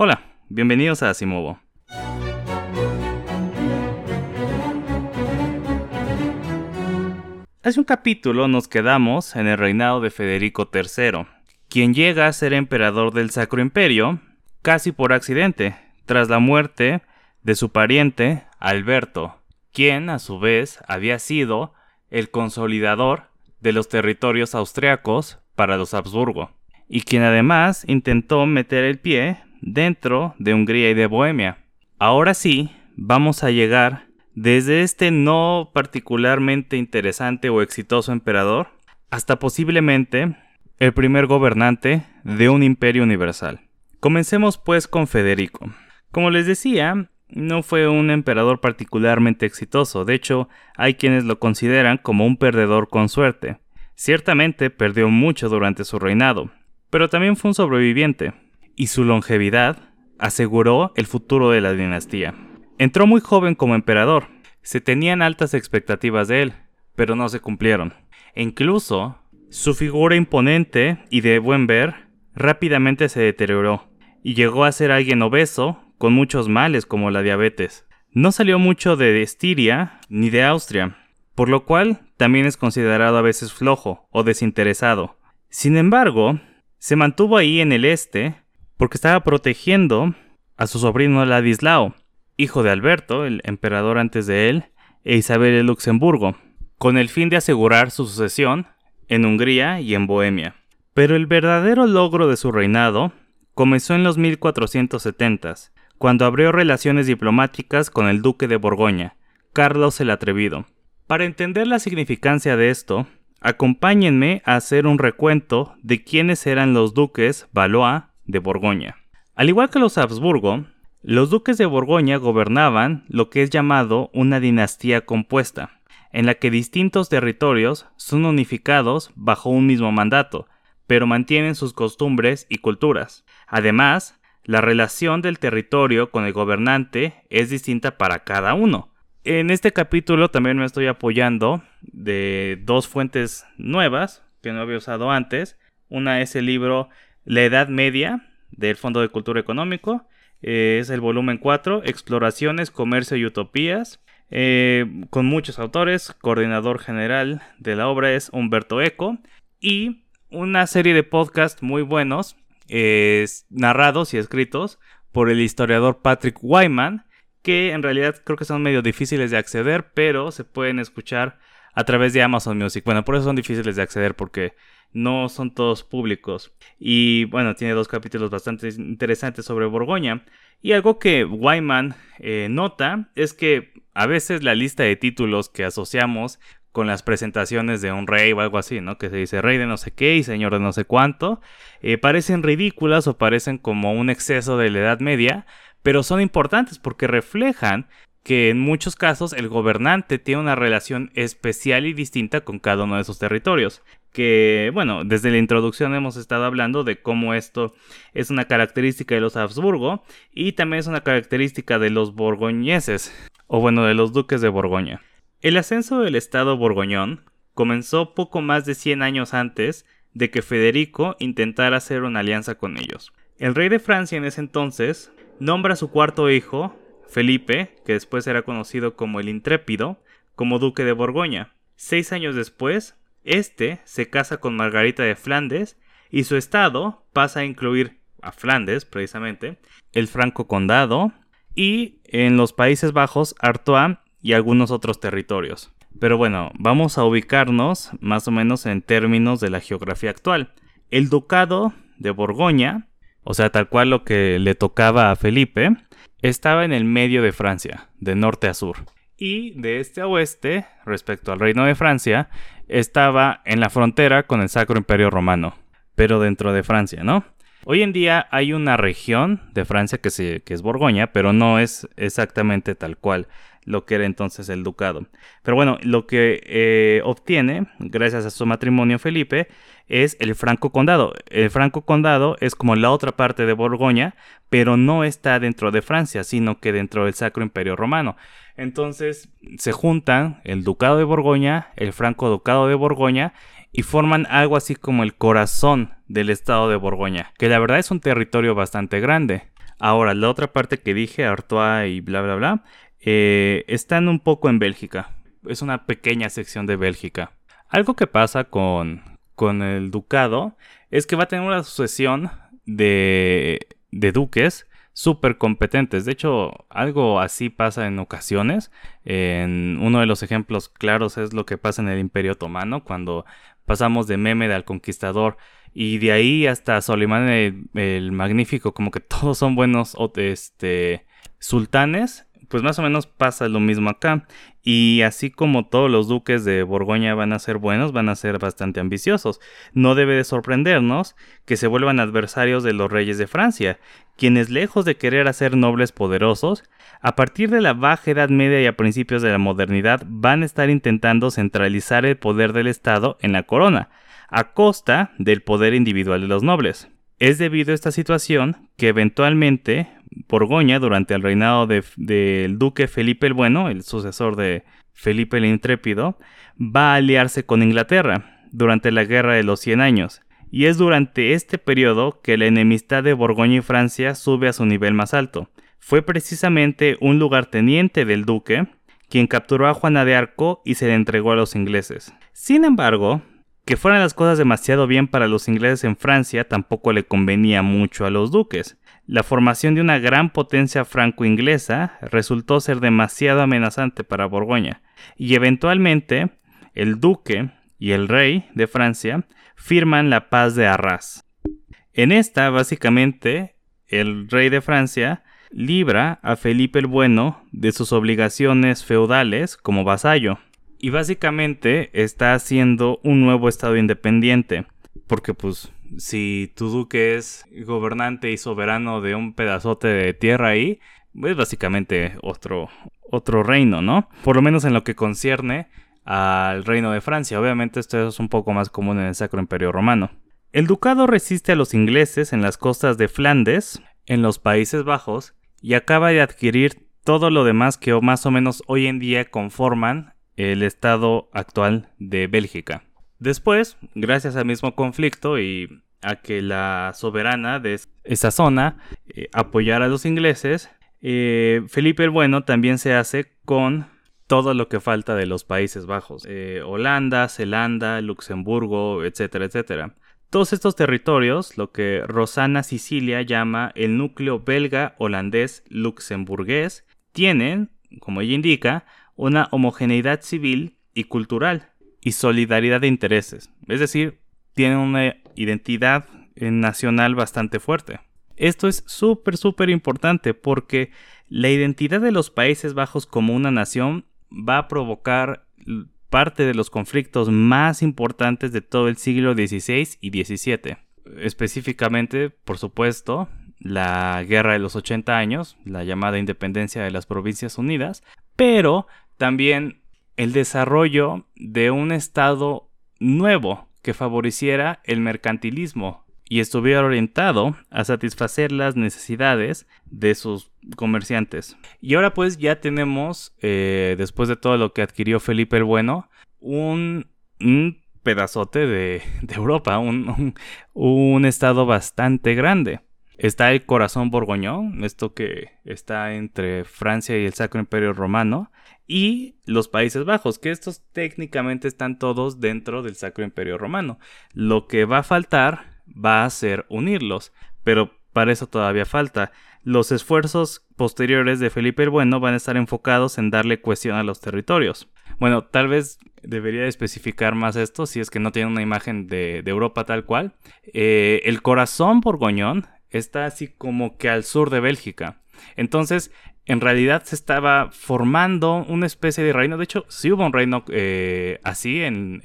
Hola, bienvenidos a Asimovo. Hace un capítulo nos quedamos en el reinado de Federico III, quien llega a ser emperador del Sacro Imperio casi por accidente, tras la muerte de su pariente Alberto, quien a su vez había sido el consolidador de los territorios austriacos para los Habsburgo, y quien además intentó meter el pie dentro de Hungría y de Bohemia. Ahora sí, vamos a llegar desde este no particularmente interesante o exitoso emperador hasta posiblemente el primer gobernante de un imperio universal. Comencemos pues con Federico. Como les decía, no fue un emperador particularmente exitoso, de hecho hay quienes lo consideran como un perdedor con suerte. Ciertamente perdió mucho durante su reinado, pero también fue un sobreviviente, y su longevidad aseguró el futuro de la dinastía. Entró muy joven como emperador, se tenían altas expectativas de él, pero no se cumplieron. E incluso, su figura imponente y de buen ver rápidamente se deterioró, y llegó a ser alguien obeso, con muchos males como la diabetes. No salió mucho de Estiria ni de Austria, por lo cual también es considerado a veces flojo o desinteresado. Sin embargo, se mantuvo ahí en el este porque estaba protegiendo a su sobrino Ladislao, hijo de Alberto, el emperador antes de él, e Isabel de Luxemburgo, con el fin de asegurar su sucesión en Hungría y en Bohemia. Pero el verdadero logro de su reinado comenzó en los 1470s, cuando abrió relaciones diplomáticas con el duque de Borgoña, Carlos el Atrevido. Para entender la significancia de esto, acompáñenme a hacer un recuento de quiénes eran los duques Valois de Borgoña. Al igual que los Habsburgo, los duques de Borgoña gobernaban lo que es llamado una dinastía compuesta, en la que distintos territorios son unificados bajo un mismo mandato, pero mantienen sus costumbres y culturas. Además, la relación del territorio con el gobernante es distinta para cada uno. En este capítulo también me estoy apoyando de dos fuentes nuevas que no había usado antes. Una es el libro La Edad Media del Fondo de Cultura Económico. Eh, es el volumen 4, Exploraciones, Comercio y Utopías. Eh, con muchos autores. Coordinador general de la obra es Humberto Eco. Y una serie de podcasts muy buenos, narrados y escritos por el historiador Patrick Wyman, que en realidad creo que son medio difíciles de acceder, pero se pueden escuchar a través de Amazon Music. Bueno, por eso son difíciles de acceder porque no son todos públicos. Y bueno, tiene dos capítulos bastante interesantes sobre Borgoña. Y algo que Wyman eh, nota es que a veces la lista de títulos que asociamos con las presentaciones de un rey o algo así, ¿no? Que se dice rey de no sé qué y señor de no sé cuánto, eh, parecen ridículas o parecen como un exceso de la Edad Media, pero son importantes porque reflejan que en muchos casos el gobernante tiene una relación especial y distinta con cada uno de esos territorios. Que, bueno, desde la introducción hemos estado hablando de cómo esto es una característica de los Habsburgo y también es una característica de los borgoñeses, o bueno, de los duques de Borgoña. El ascenso del Estado borgoñón comenzó poco más de 100 años antes de que Federico intentara hacer una alianza con ellos. El rey de Francia en ese entonces nombra a su cuarto hijo, Felipe, que después era conocido como el Intrépido, como duque de Borgoña. Seis años después, este se casa con Margarita de Flandes y su estado pasa a incluir a Flandes, precisamente, el Franco Condado y en los Países Bajos Artois y algunos otros territorios. Pero bueno, vamos a ubicarnos más o menos en términos de la geografía actual. El ducado de Borgoña, o sea, tal cual lo que le tocaba a Felipe, estaba en el medio de Francia, de norte a sur. Y de este a oeste, respecto al reino de Francia, estaba en la frontera con el Sacro Imperio Romano, pero dentro de Francia, ¿no? Hoy en día hay una región de Francia que, se, que es Borgoña, pero no es exactamente tal cual lo que era entonces el ducado. Pero bueno, lo que eh, obtiene, gracias a su matrimonio Felipe, es el Franco Condado. El Franco Condado es como la otra parte de Borgoña, pero no está dentro de Francia, sino que dentro del Sacro Imperio Romano. Entonces se juntan el Ducado de Borgoña, el Franco Ducado de Borgoña, y forman algo así como el corazón del estado de Borgoña, que la verdad es un territorio bastante grande. Ahora, la otra parte que dije, Artois y bla, bla, bla, eh, están un poco en Bélgica. Es una pequeña sección de Bélgica. Algo que pasa con, con el ducado es que va a tener una sucesión de, de duques súper competentes. De hecho, algo así pasa en ocasiones. En uno de los ejemplos claros es lo que pasa en el Imperio Otomano, cuando pasamos de Mehmed al Conquistador y de ahí hasta Solimán el, Magnífico, como que todos son buenos este, sultanes pues más o menos pasa lo mismo acá. Y así como todos los duques de Borgoña van a ser buenos, van a ser bastante ambiciosos. No debe de sorprendernos que se vuelvan adversarios de los reyes de Francia, quienes lejos de querer hacer nobles poderosos, a partir de la baja Edad Media y a principios de la modernidad van a estar intentando centralizar el poder del Estado en la corona, a costa del poder individual de los nobles. Es debido a esta situación que eventualmente Borgoña, durante el reinado del duque Felipe el Bueno, el sucesor de Felipe el Intrépido, va a aliarse con Inglaterra durante la Guerra de los Cien Años, y es durante este periodo que la enemistad de Borgoña y Francia sube a su nivel más alto. Fue precisamente un lugarteniente del duque quien capturó a Juana de Arco y se le entregó a los ingleses. Sin embargo, que fueran las cosas demasiado bien para los ingleses en Francia tampoco le convenía mucho a los duques. La formación de una gran potencia franco-inglesa resultó ser demasiado amenazante para Borgoña, y eventualmente el duque y el rey de Francia firman la paz de Arras. En esta, básicamente, el rey de Francia libra a Felipe el Bueno de sus obligaciones feudales como vasallo y básicamente está haciendo un nuevo estado independiente. Porque pues si tu duque es gobernante y soberano de un pedazote de tierra ahí, es básicamente otro, otro reino, ¿no? Por lo menos en lo que concierne al reino de Francia. Obviamente esto es un poco más común en el Sacro Imperio Romano. El ducado resiste a los ingleses en las costas de Flandes, en los Países Bajos, y acaba de adquirir todo lo demás que más o menos hoy en día conforman el estado actual de Bélgica. Después, gracias al mismo conflicto y a que la soberana de esa zona eh, apoyara a los ingleses, eh, Felipe el Bueno también se hace con todo lo que falta de los Países Bajos, eh, Holanda, Zelanda, Luxemburgo, etcétera, etcétera. Todos estos territorios, lo que Rosana Sicilia llama el núcleo belga holandés luxemburgués, tienen, como ella indica, una homogeneidad civil y cultural y solidaridad de intereses. Es decir, tienen una identidad nacional bastante fuerte. Esto es súper, súper importante porque la identidad de los Países Bajos como una nación va a provocar parte de los conflictos más importantes de todo el siglo XVI y XVII. Específicamente, por supuesto, la Guerra de los 80 años, la llamada independencia de las Provincias Unidas, pero también el desarrollo de un Estado nuevo que favoreciera el mercantilismo y estuviera orientado a satisfacer las necesidades de sus comerciantes. Y ahora pues ya tenemos, eh, después de todo lo que adquirió Felipe el Bueno, un, pedazote de, Europa, un, un, estado bastante grande. Está el corazón borgoñón, esto que está entre Francia y el Sacro Imperio Romano, y los Países Bajos, que estos técnicamente están todos dentro del Sacro Imperio Romano. Lo que va a faltar va a ser unirlos, pero para eso todavía falta. Los esfuerzos posteriores de Felipe el Bueno van a estar enfocados en darle cuestión a los territorios. Bueno, tal vez debería especificar más esto si es que no tiene una imagen de, Europa tal cual. Eh, el corazón borgoñón está así como que al sur de Bélgica. Entonces, en realidad se estaba formando una especie de reino. De hecho, sí hubo un reino eh, así en,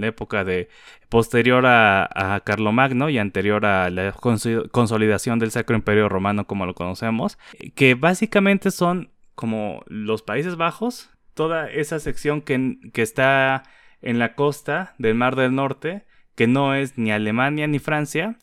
la época de posterior a, a, Carlomagno y anterior a la consolidación del Sacro Imperio Romano como lo conocemos, que básicamente son como los Países Bajos, toda esa sección que, está en la costa del Mar del Norte, que no es ni Alemania ni Francia,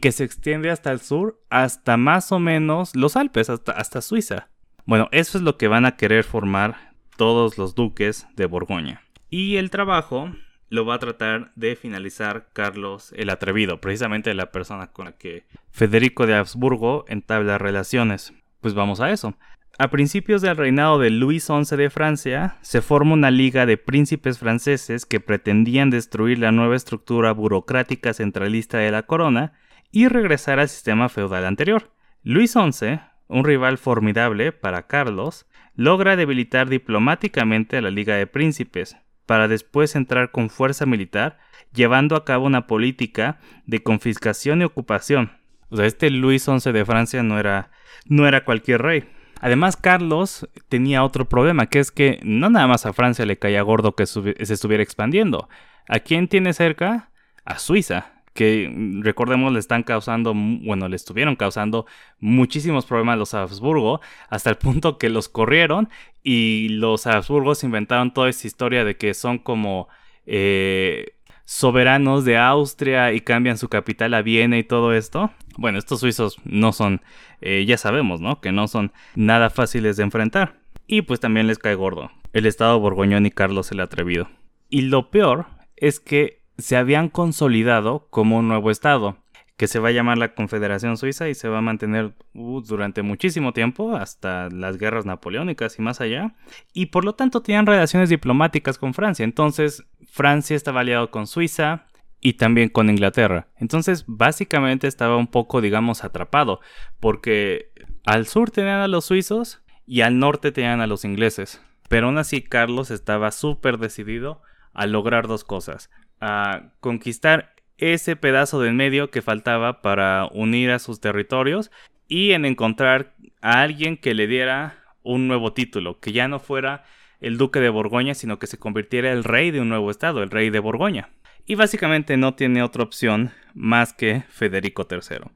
que se extiende hasta el sur, hasta más o menos los Alpes, hasta Suiza. Bueno, eso es lo que van a querer formar todos los duques de Borgoña. Y el trabajo lo va a tratar de finalizar Carlos el Atrevido, precisamente la persona con la que Federico de Habsburgo entabla relaciones. Pues vamos a eso. A principios del reinado de Luis XI de Francia, se forma una liga de príncipes franceses que pretendían destruir la nueva estructura burocrática centralista de la corona y regresar al sistema feudal anterior. Luis XI, un rival formidable para Carlos, logra debilitar diplomáticamente a la Liga de Príncipes, para después entrar con fuerza militar, llevando a cabo una política de confiscación y ocupación. O sea, este Luis XI de Francia no era, no era cualquier rey. Además, Carlos tenía otro problema, que es que no nada más a Francia le caía gordo que se estuviera expandiendo. ¿A quién tiene cerca? A Suiza que mm, recordemos le están causando, bueno, le estuvieron causando muchísimos problemas a los Habsburgo, hasta el punto que los corrieron y los Habsburgos inventaron toda esa historia de que son como eh, soberanos de Austria y cambian su capital a Viena y todo esto. Bueno, estos suizos no son, eh, ya sabemos, ¿no? Que no son nada fáciles de enfrentar. Y pues también les cae gordo el estado borgoñón y Carlos el Atrevido. Y lo peor es que se habían consolidado como un nuevo Estado, que se va a llamar la Confederación Suiza y se va a mantener uh, durante muchísimo tiempo, hasta las guerras napoleónicas y más allá, y por lo tanto tenían relaciones diplomáticas con Francia. Entonces, Francia estaba aliado con Suiza y también con Inglaterra. Entonces, básicamente estaba un poco, digamos, atrapado, porque al sur tenían a los suizos y al norte tenían a los ingleses. Pero aún así, Carlos estaba súper decidido a lograr dos cosas a conquistar ese pedazo del medio que faltaba para unir a sus territorios y en encontrar a alguien que le diera un nuevo título, que ya no fuera el duque de Borgoña, sino que se convirtiera el rey de un nuevo estado, el rey de Borgoña. Y básicamente no tiene otra opción más que Federico III.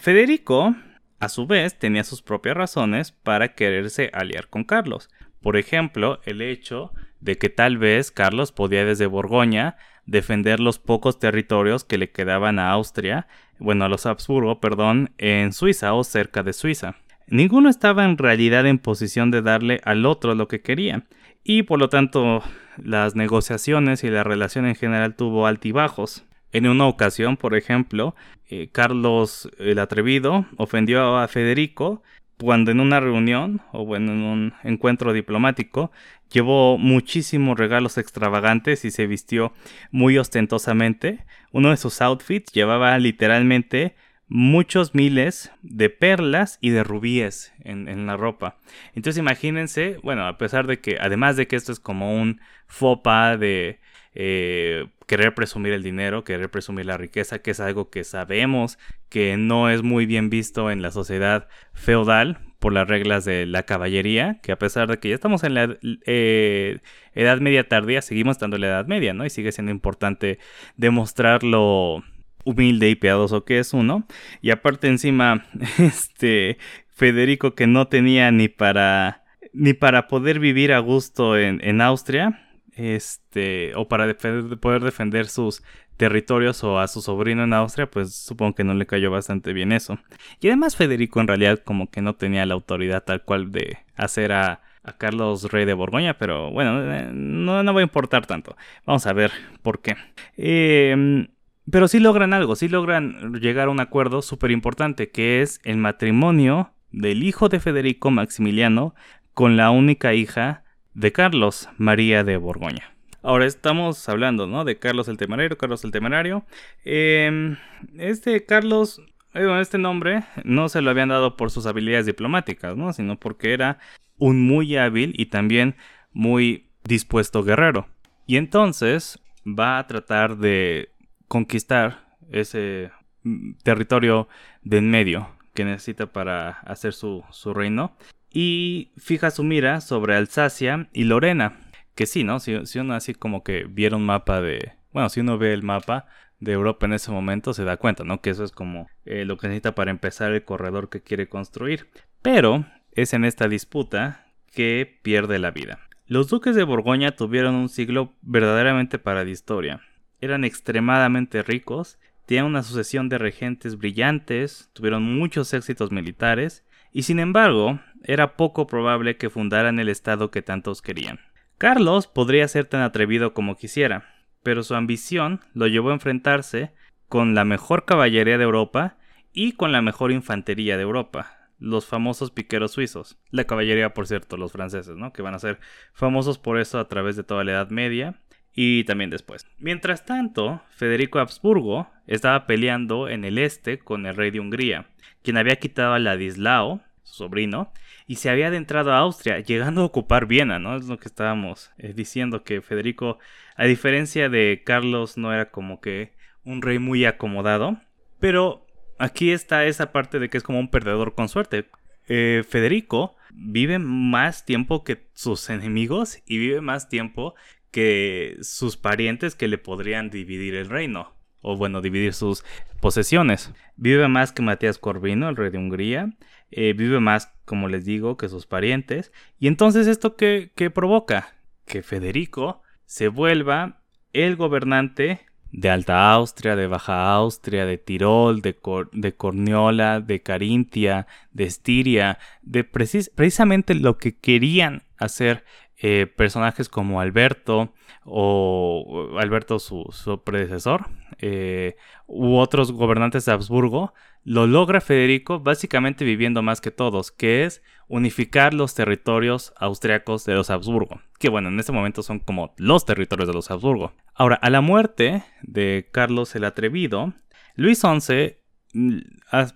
Federico, a su vez, tenía sus propias razones para quererse aliar con Carlos. Por ejemplo, el hecho de que tal vez Carlos podía desde Borgoña defender los pocos territorios que le quedaban a Austria, bueno, a los Habsburgo, perdón, en Suiza o cerca de Suiza. Ninguno estaba en realidad en posición de darle al otro lo que quería, y por lo tanto las negociaciones y la relación en general tuvo altibajos. En una ocasión, por ejemplo, eh, Carlos el Atrevido ofendió a Federico cuando en una reunión o bueno, en un encuentro diplomático llevó muchísimos regalos extravagantes y se vistió muy ostentosamente. Uno de sus outfits llevaba literalmente muchos miles de perlas y de rubíes en, la ropa. Entonces imagínense, bueno, a pesar de que, además de que esto es como un fopa de eh, querer presumir el dinero, querer presumir la riqueza, que es algo que sabemos que no es muy bien visto en la sociedad feudal por las reglas de la caballería, que a pesar de que ya estamos en la eh, edad media tardía, seguimos estando en la edad media, ¿no? Y sigue siendo importante demostrar lo humilde y piadoso que es uno. Y aparte encima, este Federico que no tenía ni para ni para poder vivir a gusto en, en Austria, este, o para poder defender sus territorios o a su sobrino en Austria, pues supongo que no le cayó bastante bien eso. Y además Federico en realidad como que no tenía la autoridad tal cual de hacer a, Carlos Rey de Borgoña, pero bueno, eh, no, no va a importar tanto. Vamos a ver por qué. Em, pero sí logran algo, sí logran llegar a un acuerdo súper importante, que es el matrimonio del hijo de Federico, Maximiliano, con la única hija de Carlos María de Borgoña. Ahora estamos hablando, ¿no? De Carlos el Temerario, Carlos el Temerario. Em, este Carlos, eh, este nombre no se lo habían dado por sus habilidades diplomáticas, ¿no? Sino porque era un muy hábil y también muy dispuesto guerrero. Y entonces va a tratar de conquistar ese mm, territorio de en medio que necesita para hacer su, su reino y fija su mira sobre Alsacia y Lorena. Que sí, ¿no? Si, uno así como que viera un mapa de... Bueno, si uno ve el mapa de Europa en ese momento, se da cuenta, ¿no? Que eso es como eh, lo que necesita para empezar el corredor que quiere construir. Pero es en esta disputa que pierde la vida. Los duques de Borgoña tuvieron un siglo verdaderamente para la historia. Eran extremadamente ricos, tenían una sucesión de regentes brillantes, tuvieron muchos éxitos militares, y sin embargo, era poco probable que fundaran el Estado que tantos querían. Carlos podría ser tan atrevido como quisiera, pero su ambición lo llevó a enfrentarse con la mejor caballería de Europa y con la mejor infantería de Europa, los famosos piqueros suizos. La caballería, por cierto, los franceses, ¿no? Que van a ser famosos por eso a través de toda la Edad Media y también después. Mientras tanto, Federico Habsburgo estaba peleando en el este con el rey de Hungría, quien había quitado a Ladislao, sobrino, y se había adentrado a Austria, llegando a ocupar Viena, ¿no? Es lo que estábamos eh, diciendo, que Federico, a diferencia de Carlos, no era como que un rey muy acomodado, pero aquí está esa parte de que es como un perdedor con suerte. Eh, Federico vive más tiempo que sus enemigos y vive más tiempo que sus parientes que le podrían dividir el reino. O bueno, dividir sus posesiones. Vive más que Matías Corvino, el rey de Hungría. Eh, vive más, como les digo, que sus parientes. Y entonces esto que, que provoca que Federico se vuelva el gobernante de Alta Austria, de Baja Austria, de Tirol, de, de Corniola, de Carintia, de Estiria, de precisamente lo que querían hacer eh, personajes como Alberto o Alberto su, predecesor eh, u otros gobernantes de Habsburgo, lo logra Federico básicamente viviendo más que todos, que es unificar los territorios austriacos de los Habsburgo, que bueno, en este momento son como los territorios de los Habsburgo. Ahora, a la muerte de Carlos el Atrevido, Luis XI mm,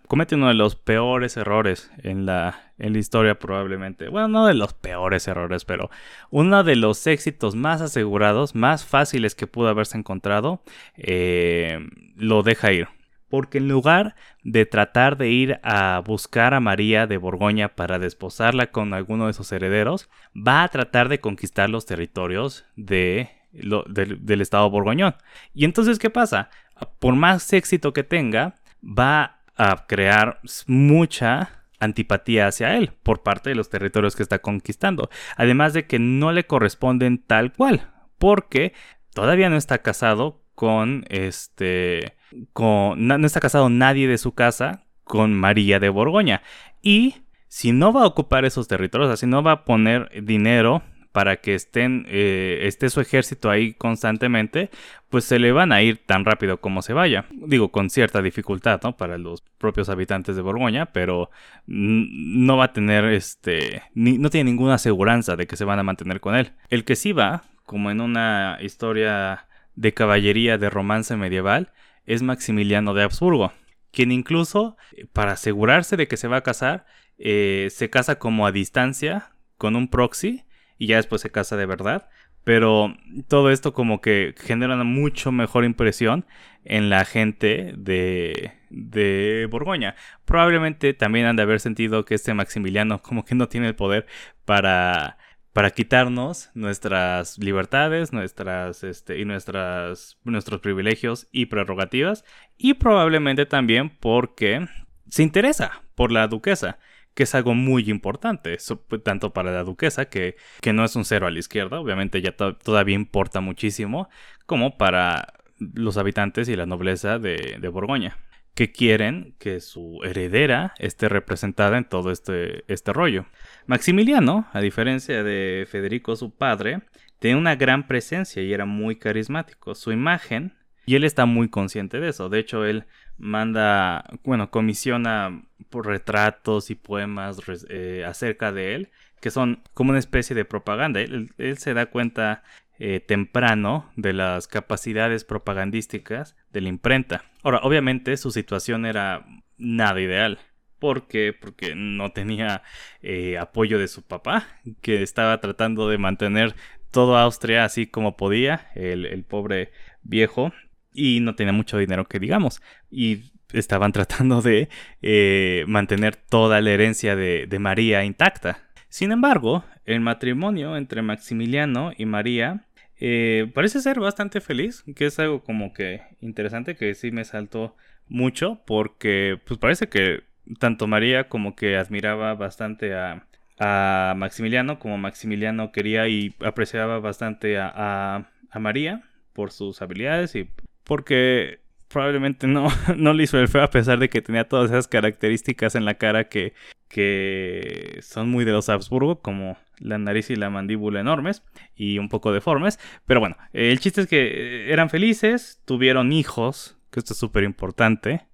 comete uno de los peores errores en la, en la historia probablemente. Bueno, no de los peores errores, pero uno de los éxitos más asegurados, más fáciles que pudo haberse encontrado, eh, lo deja ir porque en lugar de tratar de ir a buscar a María de Borgoña para desposarla con alguno de sus herederos, va a tratar de conquistar los territorios de, del estado borgoñón. Y entonces, ¿qué pasa? Por más éxito que tenga, va a crear mucha antipatía hacia él por parte de los territorios que está conquistando. Además de que no le corresponden tal cual, porque todavía no está casado con este con, no, está casado nadie de su casa con María de Borgoña. Y si no va a ocupar esos territorios, si no va a poner dinero para que estén, eh, esté su ejército ahí constantemente, pues se le van a ir tan rápido como se vaya. Digo, con cierta dificultad. Para los propios habitantes de Borgoña, pero no va a tener, este, no tiene ninguna aseguranza de que se van a mantener con él. El que sí va, como en una historia de caballería de romance medieval, es Maximiliano de Habsburgo, quien incluso, eh, para asegurarse de que se va a casar, eh, se casa como a distancia con un proxy y ya después se casa de verdad. Pero todo esto como que genera una mucho mejor impresión en la gente de, de Borgoña. Probablemente también han de haber sentido que este Maximiliano como que no tiene el poder para para quitarnos nuestras libertades, nuestras este, y nuestras nuestros privilegios y prerrogativas y probablemente también porque se interesa por la duquesa, que es algo muy importante, tanto para la duquesa que, que no es un cero a la izquierda, obviamente ya todavía importa muchísimo, como para los habitantes y la nobleza de, de Borgoña que quieren que su heredera esté representada en todo este, este rollo. Maximiliano, a diferencia de Federico su padre, tiene una gran presencia y era muy carismático. Su imagen, y él está muy consciente de eso. De hecho, él manda, bueno, comisiona retratos y poemas eh, acerca de él, que son como una especie de propaganda. Él, se da cuenta eh, temprano de las capacidades propagandísticas de la imprenta. Ahora, obviamente su situación era nada ideal. ¿Por qué? Porque no tenía eh, apoyo de su papá, que estaba tratando de mantener todo Austria así como podía, el, pobre viejo, y no tenía mucho dinero que digamos. Y estaban tratando de eh, mantener toda la herencia de, María intacta. Sin embargo, el matrimonio entre Maximiliano y María eh, parece ser bastante feliz, que es algo como que interesante que sí me saltó mucho porque pues parece que tanto María como que admiraba bastante a, Maximiliano como Maximiliano quería y apreciaba bastante a, María por sus habilidades y porque probablemente no, no le hizo el feo a pesar de que tenía todas esas características en la cara que, que son muy de los Habsburgo, como la nariz y la mandíbula enormes y un poco deformes. Pero bueno, el chiste es que eh, eran felices, tuvieron hijos, que esto es súper importante.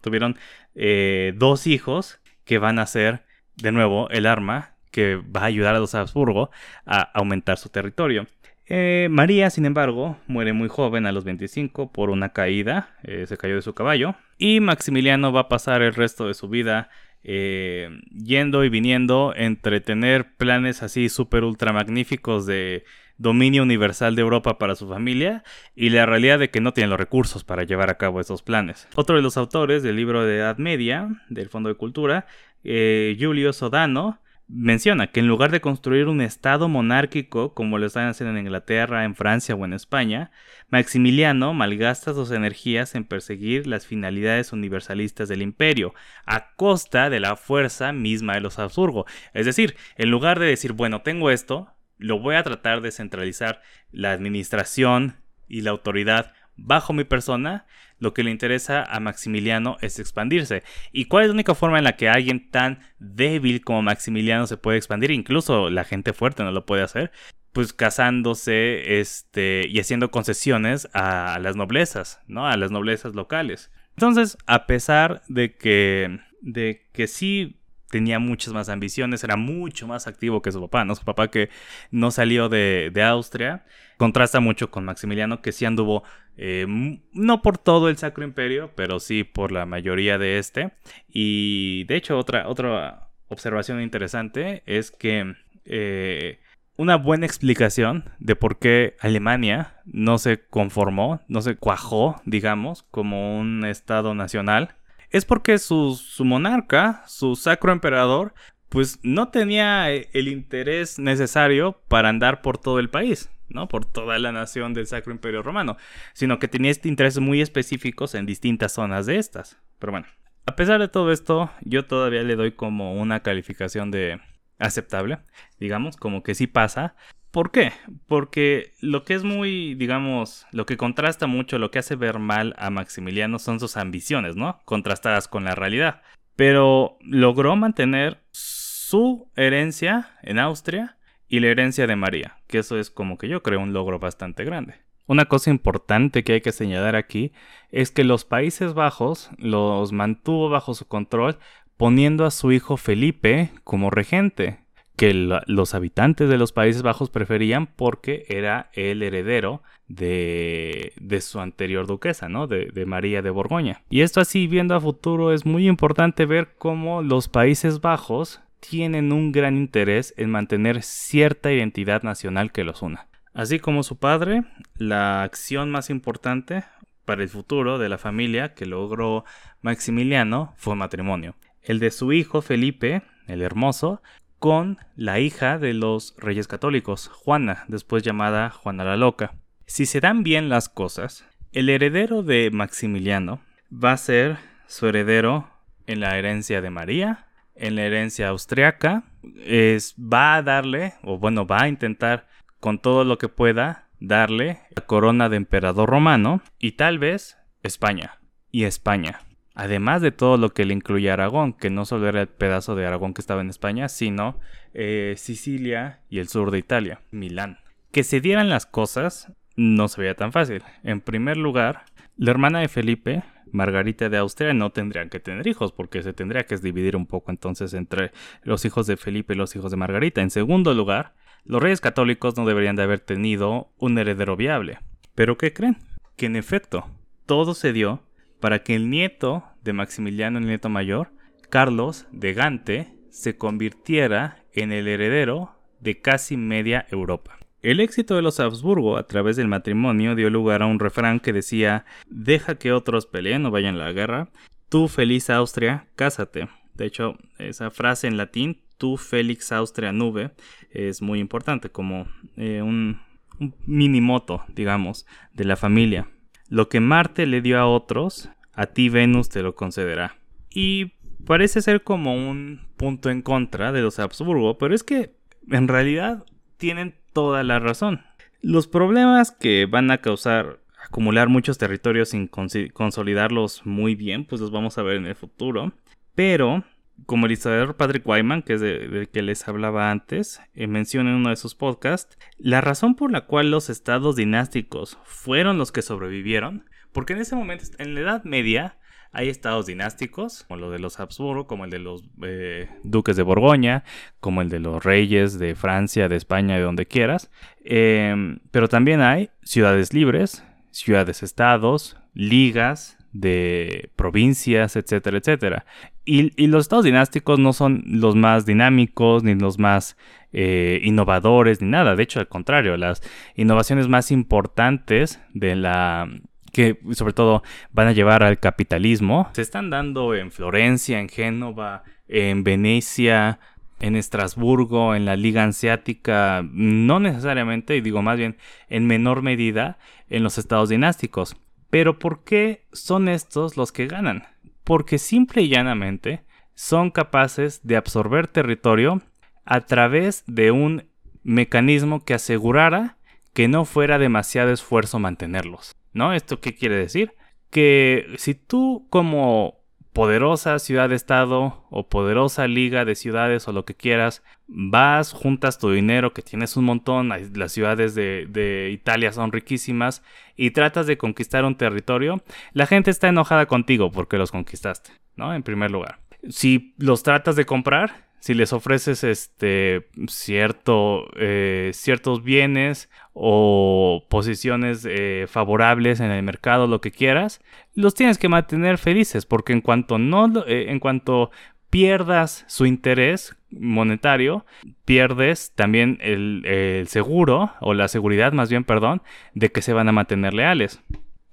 Tuvieron eh, dos hijos que van a ser, de nuevo, el arma que va a ayudar a los Habsburgo a aumentar su territorio. Eh, María, sin embargo, muere muy joven a los 25 por una caída, se cayó de su caballo, y Maximiliano va a pasar el resto de su vida eh, yendo y viniendo entre tener planes así súper ultra magníficos de dominio universal de Europa para su familia y la realidad de que no tienen los recursos para llevar a cabo esos planes. Otro de los autores del libro de Edad Media, del Fondo de Cultura, eh, Julio Sodano, menciona que en lugar de construir un estado monárquico como lo están haciendo en Inglaterra, en Francia o en España, Maximiliano malgasta sus energías en perseguir las finalidades universalistas del imperio, a costa de la fuerza misma de los Habsburgo. Es decir, en lugar de decir, bueno, tengo esto, lo voy a tratar de centralizar la administración y la autoridad bajo mi persona, lo que le interesa a Maximiliano es expandirse. ¿Y cuál es la única forma en la que alguien tan débil como Maximiliano se puede expandir? Incluso la gente fuerte no lo puede hacer. Pues casándose este, y haciendo concesiones a las noblezas, ¿no? A las noblezas locales. Entonces, a pesar de que, de que sí tenía muchas más ambiciones, era mucho más activo que su papá, ¿no? Su papá que no salió de, de Austria, contrasta mucho con Maximiliano, que sí anduvo, eh, no por todo el Sacro Imperio, pero sí por la mayoría de este. Y de hecho, otra, otra observación interesante es que eh, una buena explicación de por qué Alemania no se conformó, no se cuajó, digamos, como un Estado nacional, es porque su, su monarca, su sacro emperador, pues no tenía eh, el interés necesario para andar por todo el país. ¿No? Por toda la nación del Sacro Imperio Romano, sino que tenía este intereses muy específicos en distintas zonas de estas. Pero bueno, a pesar de todo esto, yo todavía le doy como una calificación de aceptable, digamos, como que sí pasa. ¿Por qué? Porque lo que es muy, digamos, lo que contrasta mucho, lo que hace ver mal a Maximiliano son sus ambiciones, ¿no? Contrastadas con la realidad. Pero logró mantener su herencia en Austria y la herencia de María, que eso es como que yo creo un logro bastante grande. Una cosa importante que hay que señalar aquí es que los Países Bajos los mantuvo bajo su control poniendo a su hijo Felipe como regente, que los habitantes de los Países Bajos preferían porque era el heredero de, de su anterior duquesa, ¿no? De, de, María de Borgoña. Y esto así, viendo a futuro, es muy importante ver cómo los Países Bajos tienen un gran interés en mantener cierta identidad nacional que los una. Así como su padre, la acción más importante para el futuro de la familia que logró Maximiliano fue matrimonio. El de su hijo Felipe, el Hermoso, con la hija de los reyes católicos, Juana, después llamada Juana la Loca. Si se dan bien las cosas, el heredero de Maximiliano va a ser su heredero en la herencia de María en la herencia austriaca, es, va a darle, o bueno, va a intentar con todo lo que pueda darle la corona de emperador romano y tal vez España. Y España. Además de todo lo que le incluye Aragón, que no solo era el pedazo de Aragón que estaba en España, sino eh, Sicilia y el sur de Italia, Milán. Que se dieran las cosas no se veía tan fácil. En primer lugar, la hermana de Felipe, Margarita de Austria no tendrían que tener hijos porque se tendría que dividir un poco entonces entre los hijos de Felipe y los hijos de Margarita. En segundo lugar, los reyes católicos no deberían de haber tenido un heredero viable. Pero ¿qué creen? Que en efecto, todo se dio para que el nieto de Maximiliano, el nieto mayor, Carlos de Gante, se convirtiera en el heredero de casi media Europa. El éxito de los Habsburgo a través del matrimonio dio lugar a un refrán que decía deja que otros peleen o vayan a la guerra, tú feliz Austria, cásate. De hecho, esa frase en latín, tú Felix Austria nube, es muy importante como eh, un, un mini moto, digamos, de la familia. Lo que Marte le dio a otros, a ti Venus te lo concederá. Y parece ser como un punto en contra de los Habsburgo, pero es que en realidad tienen toda la razón. Los problemas que van a causar acumular muchos territorios sin consolidarlos muy bien, pues los vamos a ver en el futuro. Pero como el historiador Patrick Wyman, que es del que les hablaba antes, eh, menciona en uno de sus podcasts, la razón por la cual los estados dinásticos fueron los que sobrevivieron, porque en ese momento, en la Edad Media, hay estados dinásticos, como lo de los Habsburgo, como el de los eh, duques de Borgoña, como el de los reyes de Francia, de España, de donde quieras. Em, pero también hay ciudades libres, ciudades-estados, ligas de provincias, etcétera, etcétera. Y, los estados dinásticos no son los más dinámicos ni los más eh, innovadores ni nada. De hecho, al contrario, las innovaciones más importantes de la que sobre todo van a llevar al capitalismo se están dando en Florencia, en Génova, en Venecia, en Estrasburgo, en la Liga Hanseática, no necesariamente, y digo más bien en menor medida, en los estados dinásticos. Pero ¿por qué son estos los que ganan? Porque simple y llanamente son capaces de absorber territorio a través de un mecanismo que asegurara que no fuera demasiado esfuerzo mantenerlos. ¿No? ¿Esto qué quiere decir? Que si tú como poderosa ciudad-estado o poderosa liga de ciudades o lo que quieras, vas, juntas tu dinero que tienes un montón, las ciudades de, de, Italia son riquísimas y tratas de conquistar un territorio, la gente está enojada contigo porque los conquistaste, ¿no? En primer lugar. Si los tratas de comprar, si les ofreces este cierto, eh, ciertos bienes o posiciones eh, favorables en el mercado, lo que quieras, los tienes que mantener felices, porque en cuanto no, eh, en cuanto pierdas su interés monetario, pierdes también el, seguro, o la seguridad más bien, perdón, de que se van a mantener leales.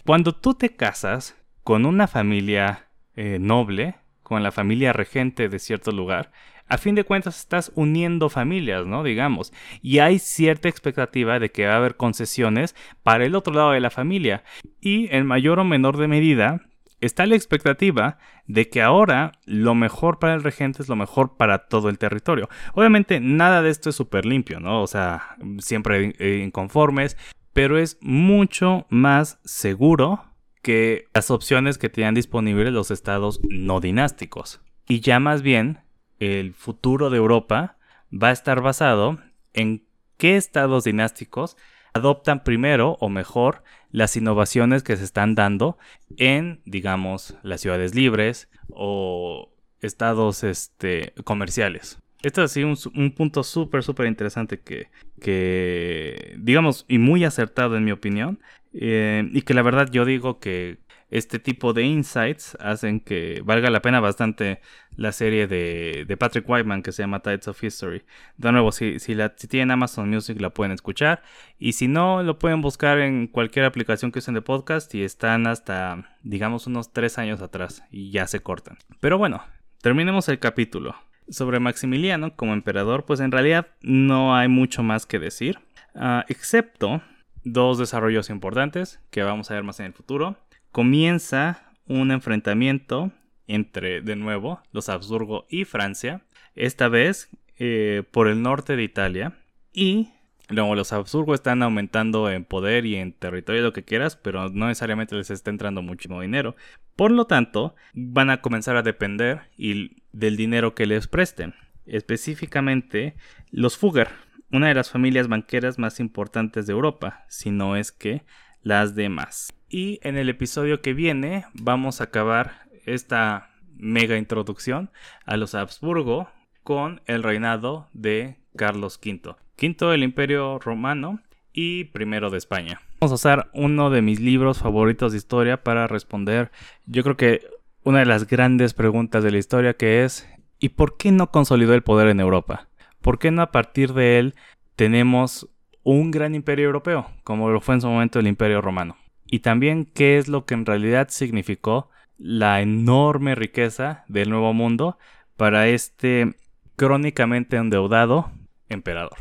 Cuando tú te casas con una familia noble, con la familia regente de cierto lugar, a fin de cuentas estás uniendo familias, ¿no? Digamos. Y hay cierta expectativa de que va a haber concesiones para el otro lado de la familia. Y en mayor o menor de medida está la expectativa de que ahora lo mejor para el regente es lo mejor para todo el territorio. Obviamente nada de esto es súper limpio, ¿no? O sea, siempre inconformes, pero es mucho más seguro que las opciones que tenían disponibles los estados no dinásticos. Y ya más bien el futuro de Europa va a estar basado en qué estados dinásticos adoptan primero o mejor las innovaciones que se están dando en, digamos, las ciudades libres o estados este, comerciales. Esto es así un, punto súper, súper interesante que, que, digamos, y muy acertado en mi opinión, eh, y que la verdad yo digo que este tipo de insights hacen que valga la pena bastante la serie de, Patrick Whiteman que se llama Tides of History. De nuevo, si, si, la, si tienen Amazon Music la pueden escuchar. Y si no, lo pueden buscar en cualquier aplicación que usen de podcast y están hasta, digamos, unos tres años atrás y ya se cortan. Pero bueno, terminemos el capítulo. Sobre Maximiliano como emperador, pues en realidad no hay mucho más que decir. Ah, excepto dos desarrollos importantes que vamos a ver más en el futuro comienza un enfrentamiento entre, de nuevo, los Habsburgo y Francia, esta vez eh, por el norte de Italia, y luego los Habsburgo están aumentando en poder y en territorio, lo que quieras, pero no necesariamente les está entrando muchísimo dinero. Por lo tanto, van a comenzar a depender del dinero que les presten. Específicamente, los Fugger, una de las familias banqueras más importantes de Europa, si no es que las demás. Y en el episodio que viene vamos a acabar esta mega introducción a los Habsburgo con el reinado de Carlos V. Quinto del Imperio Romano y primero de España. Vamos a usar uno de mis libros favoritos de historia para responder, yo creo que una de las grandes preguntas de la historia que es ¿y por qué no consolidó el poder en Europa? ¿Por qué no a partir de él tenemos un gran imperio europeo, como lo fue en su momento el imperio romano. Y también qué es lo que en realidad significó la enorme riqueza del Nuevo Mundo para este crónicamente endeudado emperador.